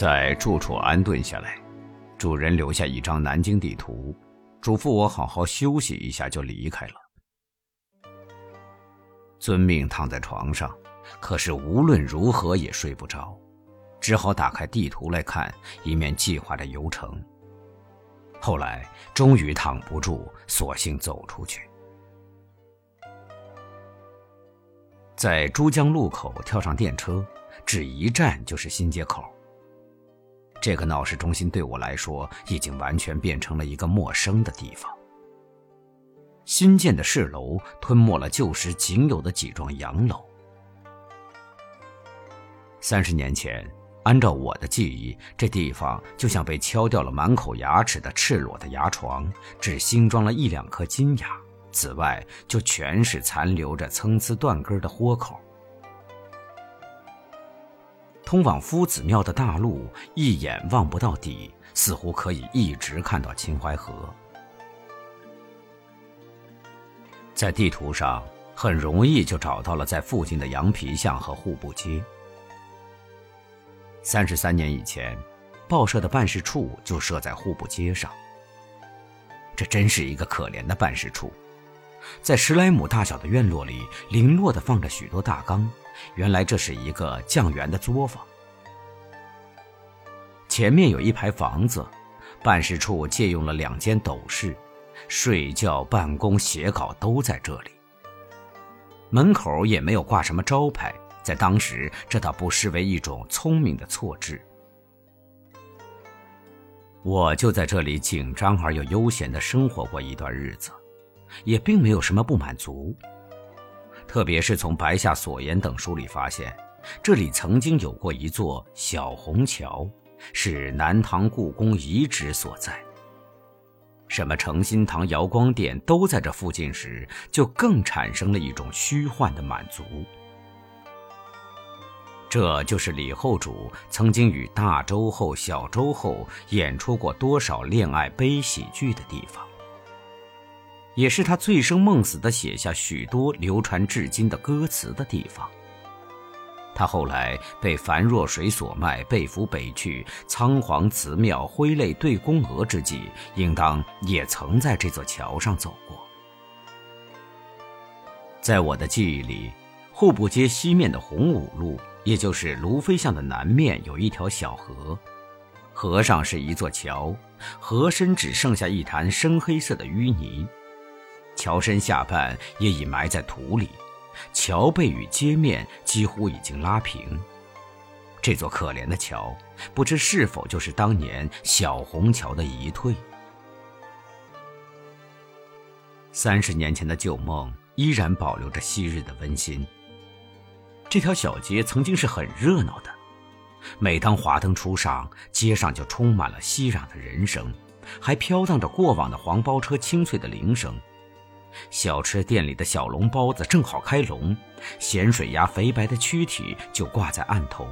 在住处安顿下来，主人留下一张南京地图，嘱咐我好好休息一下就离开了。遵命躺在床上，可是无论如何也睡不着，只好打开地图来看，一面计划着游程。后来终于躺不住，索性走出去，在珠江路口跳上电车，只一站就是新街口。这个闹市中心对我来说，已经完全变成了一个陌生的地方。新建的市楼吞没了旧时仅有的几幢洋楼。三十年前，按照我的记忆，这地方就像被敲掉了满口牙齿的赤裸的牙床，只新装了一两颗金牙，此外就全是残留着参差断根的豁口。通往夫子庙的大路一眼望不到底，似乎可以一直看到秦淮河。在地图上很容易就找到了在附近的羊皮巷和户部街。三十三年以前，报社的办事处就设在户部街上。这真是一个可怜的办事处，在十来亩大小的院落里，零落的放着许多大缸。原来这是一个酱园的作坊。前面有一排房子，办事处借用了两间斗室，睡觉、办公、写稿都在这里。门口也没有挂什么招牌，在当时这倒不失为一种聪明的错置。我就在这里紧张而又悠闲的生活过一段日子，也并没有什么不满足。特别是从白下所言等书里发现，这里曾经有过一座小虹桥，是南唐故宫遗址所在。什么诚心堂、瑶光殿都在这附近时，就更产生了一种虚幻的满足。这就是李后主曾经与大周后、小周后演出过多少恋爱悲喜剧的地方。也是他醉生梦死地写下许多流传至今的歌词的地方。他后来被樊若水所卖，被俘北去，仓皇辞庙，挥泪对宫娥之际，应当也曾在这座桥上走过。在我的记忆里，户部街西面的洪武路，也就是卢飞巷的南面，有一条小河，河上是一座桥，河身只剩下一潭深黑色的淤泥。桥身下半也已埋在土里，桥背与街面几乎已经拉平。这座可怜的桥，不知是否就是当年小虹桥的遗退。三十年前的旧梦依然保留着昔日的温馨。这条小街曾经是很热闹的，每当华灯初上，街上就充满了熙攘的人声，还飘荡着过往的黄包车清脆的铃声。小吃店里的小笼包子正好开笼，咸水鸭肥白的躯体就挂在案头。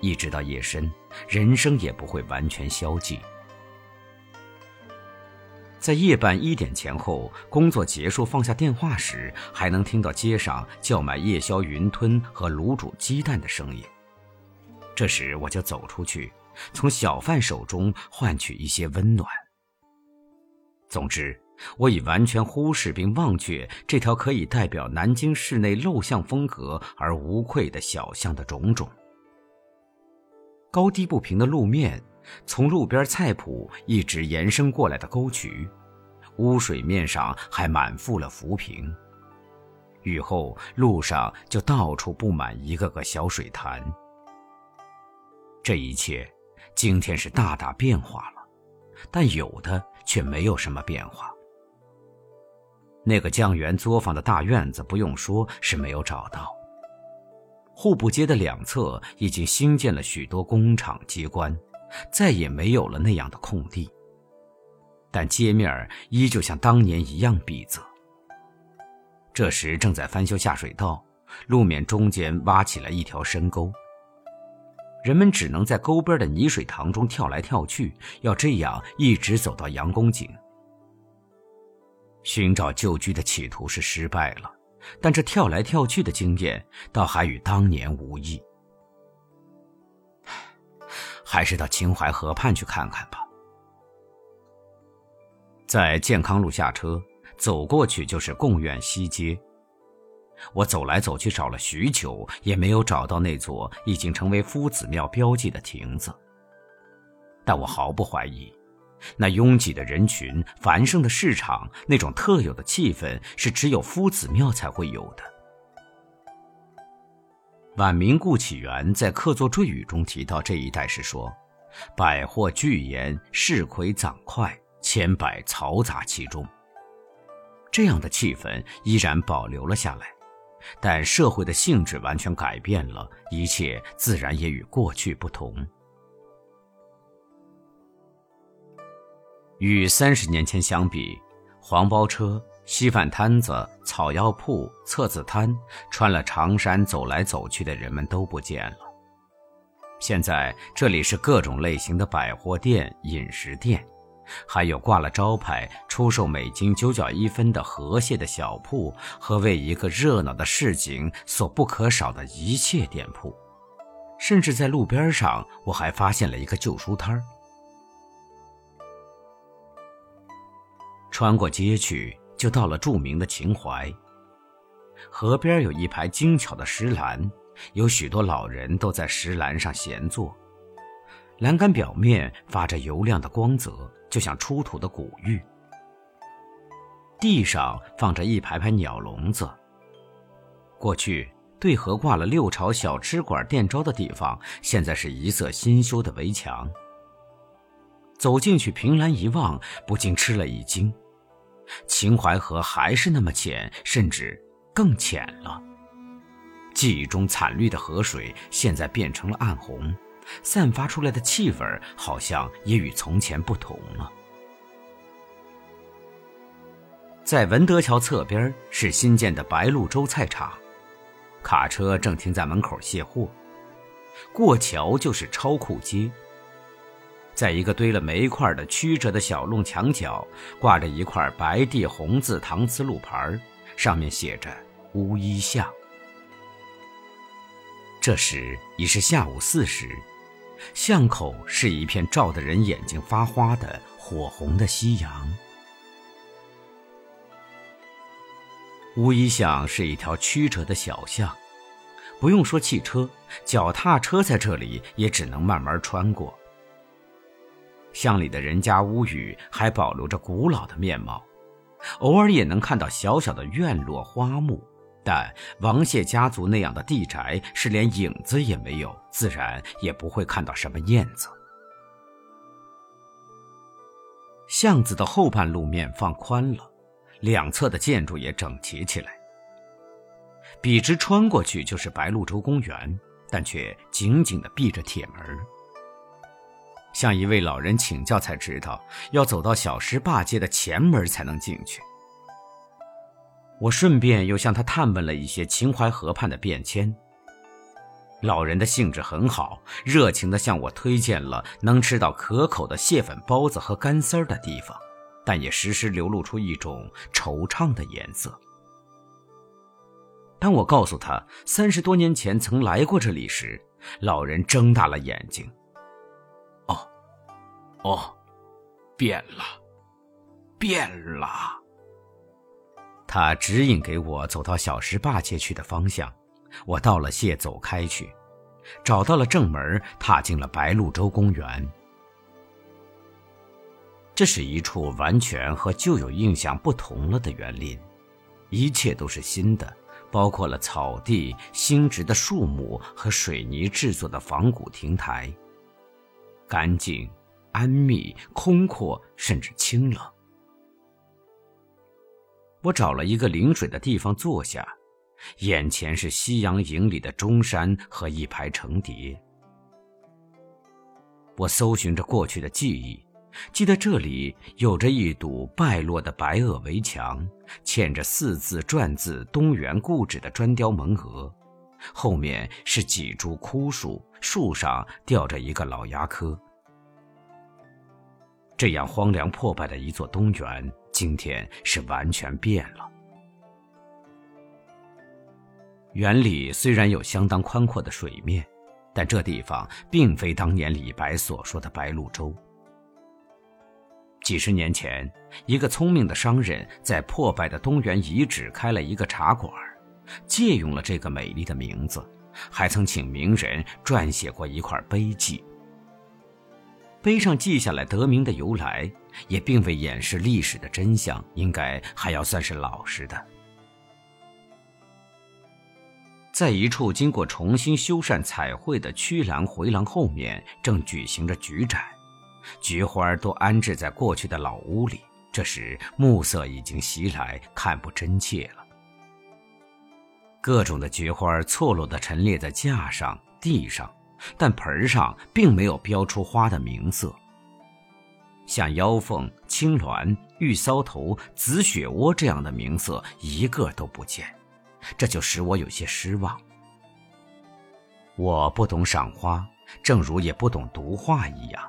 一直到夜深，人声也不会完全消寂。在夜半一点前后，工作结束放下电话时，还能听到街上叫卖夜宵云吞和卤煮鸡蛋的声音。这时我就走出去，从小贩手中换取一些温暖。总之。我已完全忽视并忘却这条可以代表南京市内陋巷风格而无愧的小巷的种种。高低不平的路面，从路边菜圃一直延伸过来的沟渠，污水面上还满覆了浮萍。雨后路上就到处布满一个个小水潭。这一切，今天是大大变化了，但有的却没有什么变化。那个酱园作坊的大院子，不用说是没有找到。户部街的两侧已经新建了许多工厂机关，再也没有了那样的空地。但街面依旧像当年一样闭塞。这时正在翻修下水道，路面中间挖起了一条深沟，人们只能在沟边的泥水塘中跳来跳去，要这样一直走到杨公井。寻找旧居的企图是失败了，但这跳来跳去的经验倒还与当年无异。还是到秦淮河畔去看看吧。在健康路下车，走过去就是贡院西街。我走来走去找了许久，也没有找到那座已经成为夫子庙标记的亭子。但我毫不怀疑，那拥挤的人群、繁盛的市场、那种特有的气氛，是只有夫子庙才会有的。晚明顾启元在客座赘语中提到这一带时说：“百货巨严，市魁攒快，千百嘈杂其中。”这样的气氛依然保留了下来。但社会的性质完全改变了，一切自然也与过去不同。与三十年前相比，黄包车、稀饭摊子、草药铺、册子摊，穿了长衫走来走去的人们都不见了。现在这里是各种类型的百货店、饮食店。还有挂了招牌出售每斤九角一分的河蟹的小铺和为一个热闹的市井所不可少的一切店铺，甚至在路边上，我还发现了一个旧书摊儿。穿过街去，就到了著名的秦淮。河边有一排精巧的石栏，有许多老人都在石栏上闲坐，栏杆表面发着油亮的光泽。就像出土的古玉，地上放着一排排鸟笼子。过去对河挂了六朝小吃馆店招的地方，现在是一色新修的围墙。走进去，凭栏一望，不禁吃了一惊：秦淮河还是那么浅，甚至更浅了。记忆中惨绿的河水，现在变成了暗红。散发出来的气味好像也与从前不同了。在文德桥侧边是新建的白鹭洲菜场，卡车正停在门口卸货。过桥就是超库街。在一个堆了煤块的曲折的小弄墙角，挂着一块白地红字搪瓷路牌，上面写着“乌衣巷”。这时已是下午四时。巷口是一片照得人眼睛发花的火红的夕阳。乌衣巷是一条曲折的小巷，不用说汽车，脚踏车在这里也只能慢慢穿过。巷里的人家屋宇还保留着古老的面貌，偶尔也能看到小小的院落花木。但王谢家族那样的地宅是连影子也没有，自然也不会看到什么燕子。巷子的后半路面放宽了，两侧的建筑也整齐起来。笔直穿过去就是白鹭洲公园，但却紧紧的闭着铁门。向一位老人请教才知道，要走到小石坝街的前门才能进去。我顺便又向他探问了一些秦淮河畔的变迁。老人的兴致很好，热情地向我推荐了能吃到可口的蟹粉包子和干丝儿的地方，但也时时流露出一种惆怅的颜色。当我告诉他三十多年前曾来过这里时，老人睁大了眼睛。哦，变了，变了。他指引给我走到小石坝街去的方向，我道了谢，走开去，找到了正门，踏进了白鹭洲公园。这是一处完全和旧有印象不同了的园林，一切都是新的，包括了草地、新植的树木和水泥制作的仿古亭台，干净、安谧、空阔，甚至清冷。我找了一个临水的地方坐下，眼前是夕阳影里的钟山和一排成蝶。我搜寻着过去的记忆，记得这里有着一堵败落的白垩围墙，嵌着四字篆字“东园故址”的砖雕门额，后面是几株枯树，树上吊着一个老鸦科。这样荒凉破败的一座东园。今天是完全变了。园里虽然有相当宽阔的水面，但这地方并非当年李白所说的白鹭洲。几十年前，一个聪明的商人，在破败的东园遗址开了一个茶馆，借用了这个美丽的名字，还曾请名人撰写过一块碑记。碑上记下来得名的由来，也并未掩饰历史的真相，应该还要算是老实的。在一处经过重新修缮彩绘的曲廊回廊后面，正举行着菊展。菊花都安置在过去的老屋里，这时暮色已经袭来，看不真切了。各种的菊花错落地陈列在架上、地上，但盆上并没有标出花的名色。像腰凤、青鸾、玉搔头、紫雪窝这样的名色一个都不见，这就使我有些失望。我不懂赏花，正如也不懂读画一样。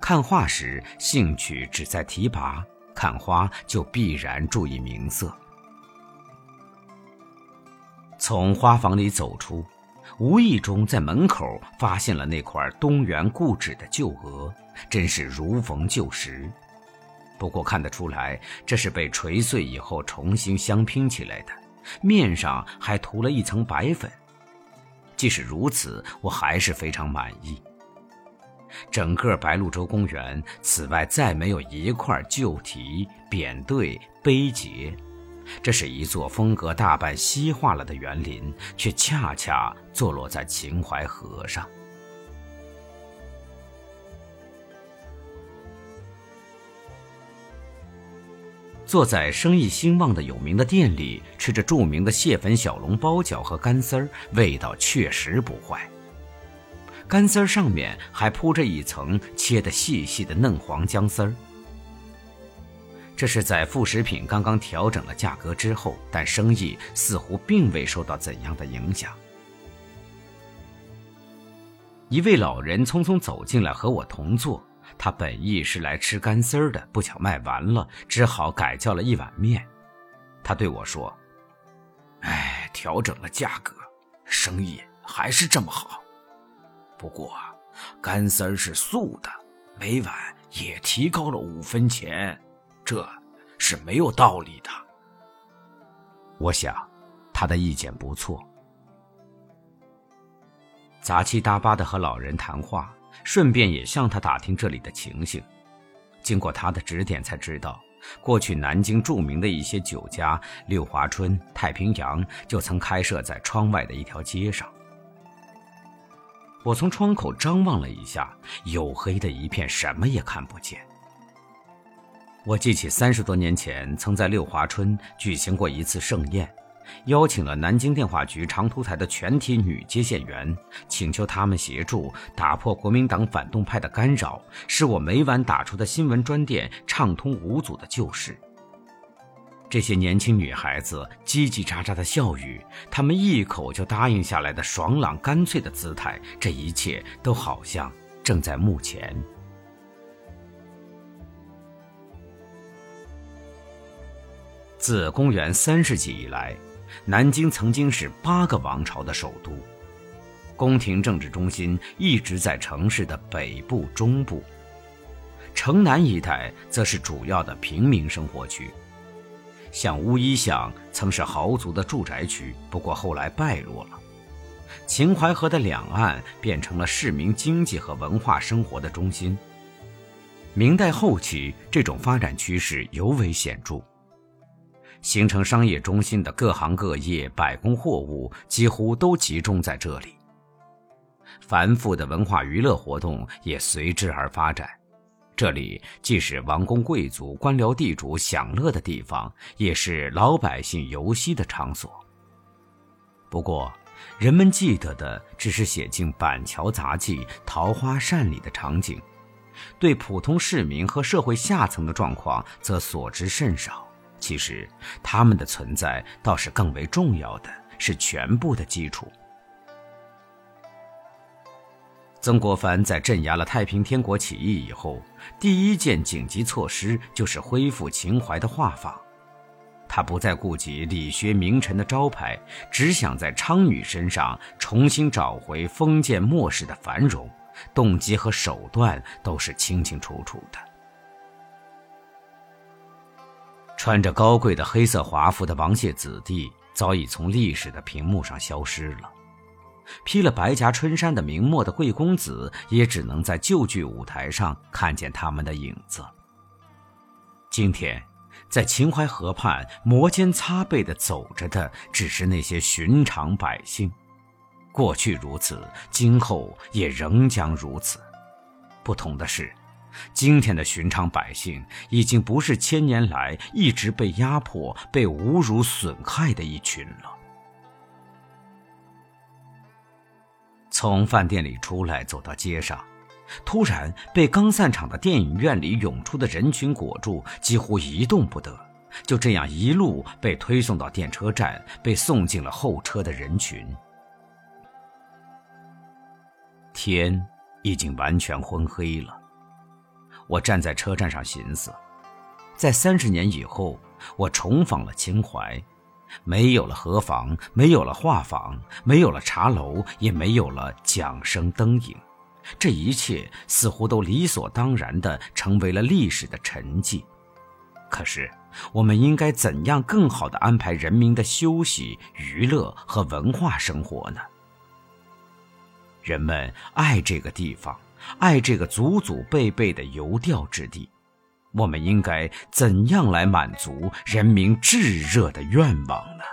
看画时兴趣只在提拔，看花就必然注意名色。从花房里走出，无意中在门口发现了那块东园故址的旧额，真是如逢旧时。不过看得出来，这是被锤碎以后重新相拼起来的，面上还涂了一层白粉。即使如此，我还是非常满意。整个白鹭洲公园，此外再没有一块旧题、匾对、碑碣。这是一座风格大半西化了的园林，却恰恰坐落在秦淮河上。坐在生意兴旺的有名的店里，吃着著名的蟹粉小笼包饺和干丝儿，味道确实不坏。干丝儿上面还铺着一层切得细细的嫩黄姜丝儿。这是在副食品刚刚调整了价格之后，但生意似乎并未受到怎样的影响。一位老人匆匆走进来和我同坐，他本意是来吃干丝儿的，不巧卖完了，只好改叫了一碗面。他对我说：“哎，调整了价格，生意还是这么好。”不过，干丝儿是素的，每碗也提高了五分钱，这是没有道理的。我想，他的意见不错。杂七搭八的和老人谈话，顺便也向他打听这里的情形。经过他的指点，才知道过去南京著名的一些酒家——六华春、太平洋，就曾开设在窗外的一条街上。我从窗口张望了一下，黝黑的一片，什么也看不见。我记起三十多年前曾在六华春举行过一次盛宴，邀请了南京电话局长途台的全体女接线员，请求他们协助打破国民党反动派的干扰，使我每晚打出的新闻专电畅通无阻的旧事。这些年轻女孩子叽叽喳喳的笑语，她们一口就答应下来的爽朗干脆的姿态，这一切都好像正在目前。自公元三世纪以来，南京曾经是八个王朝的首都，宫廷政治中心一直在城市的北部、中部，城南一带则是主要的平民生活区。像乌衣巷曾是豪族的住宅区，不过后来败落了。秦淮河的两岸变成了市民经济和文化生活的中心。明代后期，这种发展趋势尤为显著，形成商业中心的各行各业、百工货物几乎都集中在这里。繁复的文化娱乐活动也随之而发展。这里既是王公贵族、官僚地主享乐的地方，也是老百姓游息的场所。不过，人们记得的只是写进《板桥杂记》《桃花扇》里的场景，对普通市民和社会下层的状况则所知甚少。其实，他们的存在倒是更为重要的，是全部的基础。曾国藩在镇压了太平天国起义以后，第一件紧急措施就是恢复秦淮的画舫。他不再顾及理学名臣的招牌，只想在昌女身上重新找回封建末世的繁荣，动机和手段都是清清楚楚的。穿着高贵的黑色华服的王谢子弟早已从历史的屏幕上消失了，披了白夹春衫的明末的贵公子也只能在旧剧舞台上看见他们的影子。今天。在秦淮河畔摩肩擦背地走着的，只是那些寻常百姓。过去如此，今后也仍将如此。不同的是，今天的寻常百姓已经不是千年来一直被压迫、被侮辱、损害的一群了。从饭店里出来，走到街上。突然被刚散场的电影院里涌出的人群裹住，几乎一动不得。就这样一路被推送到电车站，被送进了候车的人群。天已经完全昏黑了。我站在车站上寻思，在三十年以后，我重访了秦淮，没有了河坊，没有了画舫，没有了茶楼，也没有了桨声灯影。这一切似乎都理所当然地成为了历史的沉寂。可是，我们应该怎样更好地安排人民的休息、娱乐和文化生活呢？人们爱这个地方，爱这个祖祖辈辈的游钓之地。我们应该怎样来满足人民炙热的愿望呢？